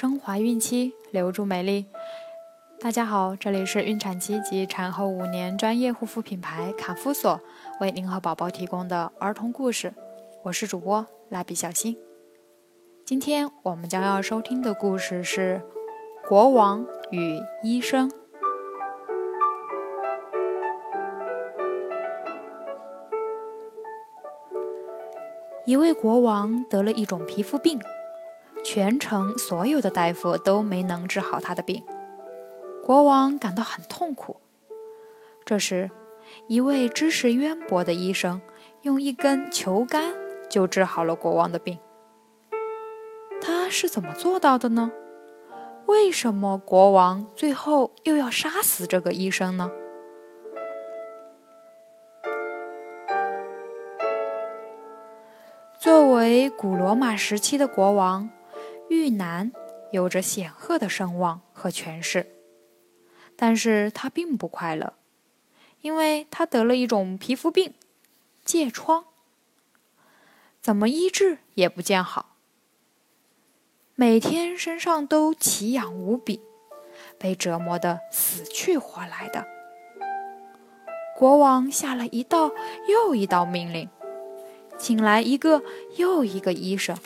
升华孕期，留住美丽。大家好，这里是孕产期及产后五年专业护肤品牌卡夫索为您和宝宝提供的儿童故事，我是主播蜡笔小新。今天我们将要收听的故事是《国王与医生》。一位国王得了一种皮肤病，全城所有的大夫都没能治好他的病。国王感到很痛苦。这时，一位知识渊博的医生用一根球杆就治好了国王的病。他是怎么做到的呢？为什么国王最后又要杀死这个医生呢？作为古罗马时期的国王，玉南有着显赫的声望和权势，但是他并不快乐，因为他得了一种皮肤病——疥疮，怎么医治也不见好，每天身上都奇痒无比，被折磨得死去活来的。国王下了一道又一道命令。请来一个又一个医生，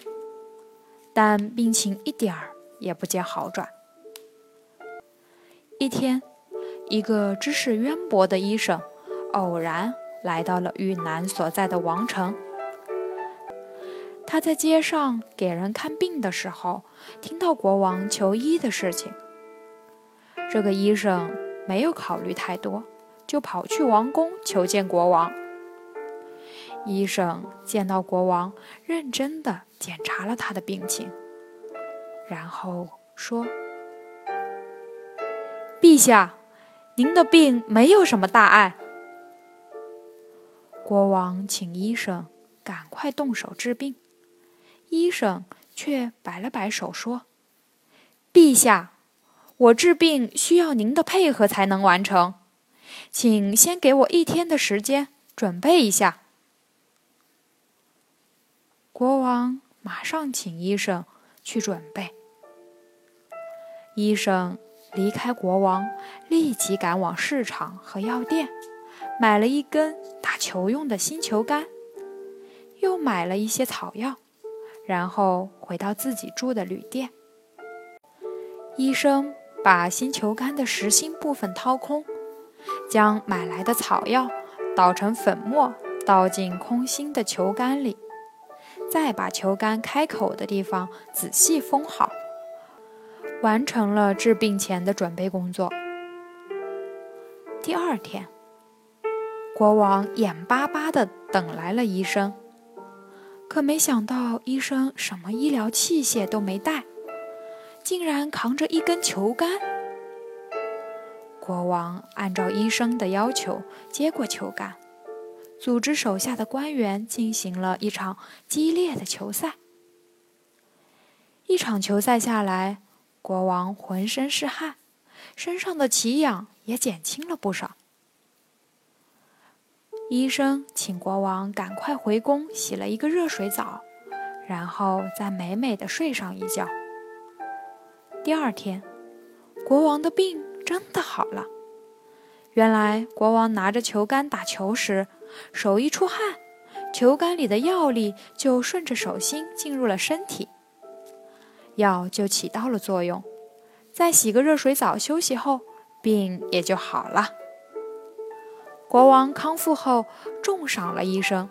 但病情一点儿也不见好转。一天，一个知识渊博的医生偶然来到了玉南所在的王城。他在街上给人看病的时候，听到国王求医的事情。这个医生没有考虑太多，就跑去王宫求见国王。医生见到国王，认真地检查了他的病情，然后说：“陛下，您的病没有什么大碍。”国王请医生赶快动手治病，医生却摆了摆手说：“陛下，我治病需要您的配合才能完成，请先给我一天的时间准备一下。”国王马上请医生去准备。医生离开国王，立即赶往市场和药店，买了一根打球用的新球杆，又买了一些草药，然后回到自己住的旅店。医生把新球杆的实心部分掏空，将买来的草药捣成粉末，倒进空心的球杆里。再把球杆开口的地方仔细封好，完成了治病前的准备工作。第二天，国王眼巴巴地等来了医生，可没想到医生什么医疗器械都没带，竟然扛着一根球杆。国王按照医生的要求接过球杆。组织手下的官员进行了一场激烈的球赛。一场球赛下来，国王浑身是汗，身上的奇痒也减轻了不少。医生请国王赶快回宫洗了一个热水澡，然后再美美的睡上一觉。第二天，国王的病真的好了。原来，国王拿着球杆打球时，手一出汗，球杆里的药力就顺着手心进入了身体，药就起到了作用。再洗个热水澡休息后，病也就好了。国王康复后重赏了医生，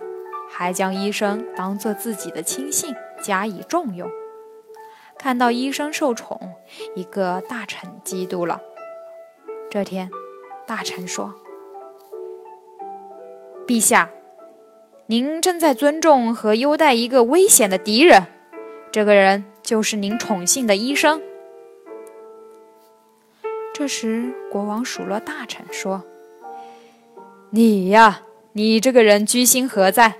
还将医生当做自己的亲信加以重用。看到医生受宠，一个大臣嫉妒了。这天，大臣说。陛下，您正在尊重和优待一个危险的敌人，这个人就是您宠幸的医生。这时，国王数落大臣说：“你呀，你这个人居心何在？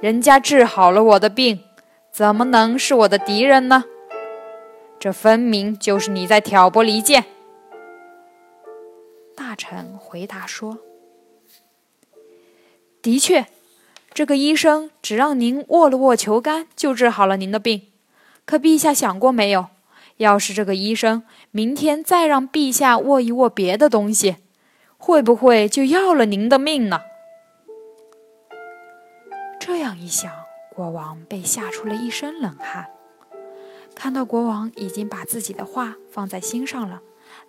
人家治好了我的病，怎么能是我的敌人呢？这分明就是你在挑拨离间。”大臣回答说。的确，这个医生只让您握了握球杆，就治好了您的病。可陛下想过没有？要是这个医生明天再让陛下握一握别的东西，会不会就要了您的命呢？这样一想，国王被吓出了一身冷汗。看到国王已经把自己的话放在心上了，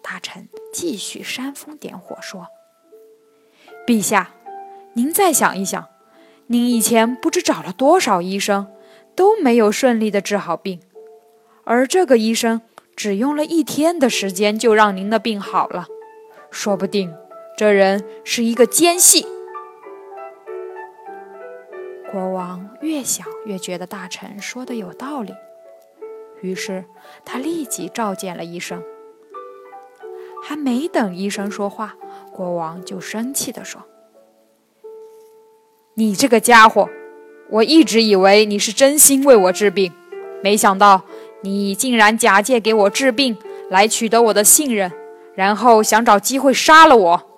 大臣继续煽风点火说：“陛下，您再想一想，您以前不知找了多少医生，都没有顺利的治好病，而这个医生只用了一天的时间就让您的病好了，说不定这人是一个奸细。”国王越想越觉得大臣说的有道理，于是他立即召见了医生。还没等医生说话，国王就生气地说：“你这个家伙，我一直以为你是真心为我治病，没想到你竟然假借给我治病来取得我的信任，然后想找机会杀了我。”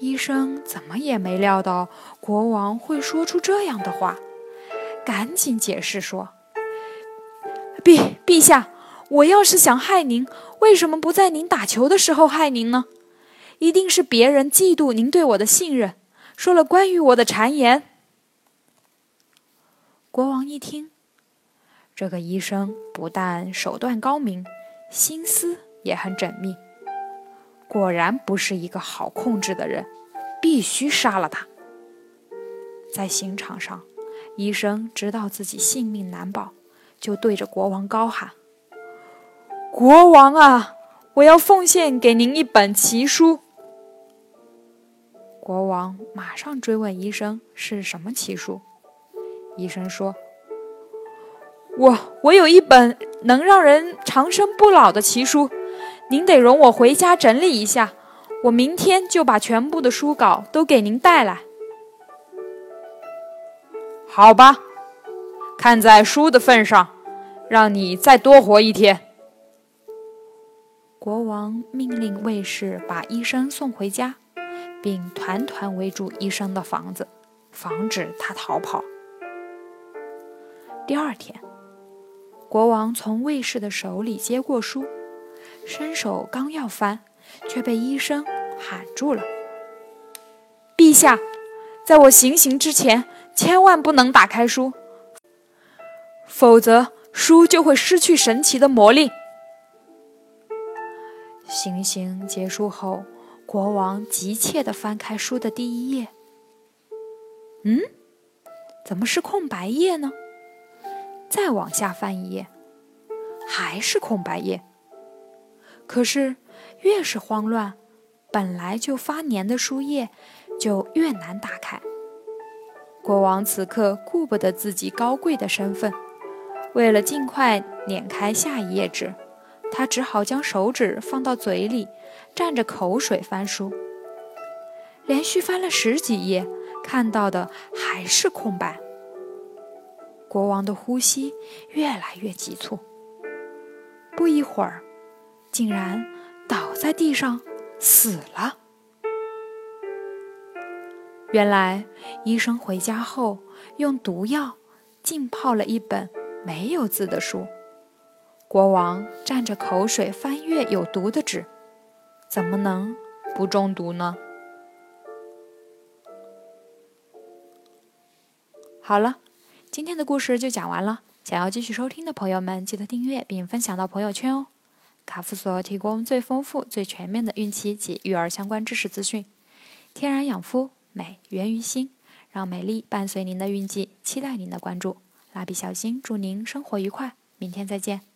医生怎么也没料到国王会说出这样的话，赶紧解释说：“陛陛下，我要是想害您，为什么不在您打球的时候害您呢？一定是别人嫉妒您对我的信任，说了关于我的谗言。”国王一听，这个医生不但手段高明，心思也很缜密。果然不是一个好控制的人，必须杀了他。在刑场上，医生知道自己性命难保，就对着国王高喊：“国王啊，我要奉献给您一本奇书。”国王马上追问医生是什么奇书。医生说：“我我有一本能让人长生不老的奇书。”您得容我回家整理一下，我明天就把全部的书稿都给您带来。好吧，看在书的份上，让你再多活一天。国王命令卫士把医生送回家，并团团围住医生的房子，防止他逃跑。第二天，国王从卫士的手里接过书。伸手刚要翻，却被医生喊住了。陛下，在我行刑之前，千万不能打开书，否则书就会失去神奇的魔力。行刑结束后，国王急切地翻开书的第一页。嗯，怎么是空白页呢？再往下翻一页，还是空白页。可是，越是慌乱，本来就发黏的书页就越难打开。国王此刻顾不得自己高贵的身份，为了尽快碾开下一页纸，他只好将手指放到嘴里，蘸着口水翻书。连续翻了十几页，看到的还是空白。国王的呼吸越来越急促，不一会儿。竟然倒在地上死了。原来医生回家后用毒药浸泡了一本没有字的书，国王蘸着口水翻阅有毒的纸，怎么能不中毒呢？好了，今天的故事就讲完了。想要继续收听的朋友们，记得订阅并分享到朋友圈哦。卡夫所提供最丰富、最全面的孕期及育儿相关知识资讯，天然养肤，美源于心，让美丽伴随您的孕期，期待您的关注。蜡笔小新祝您生活愉快，明天再见。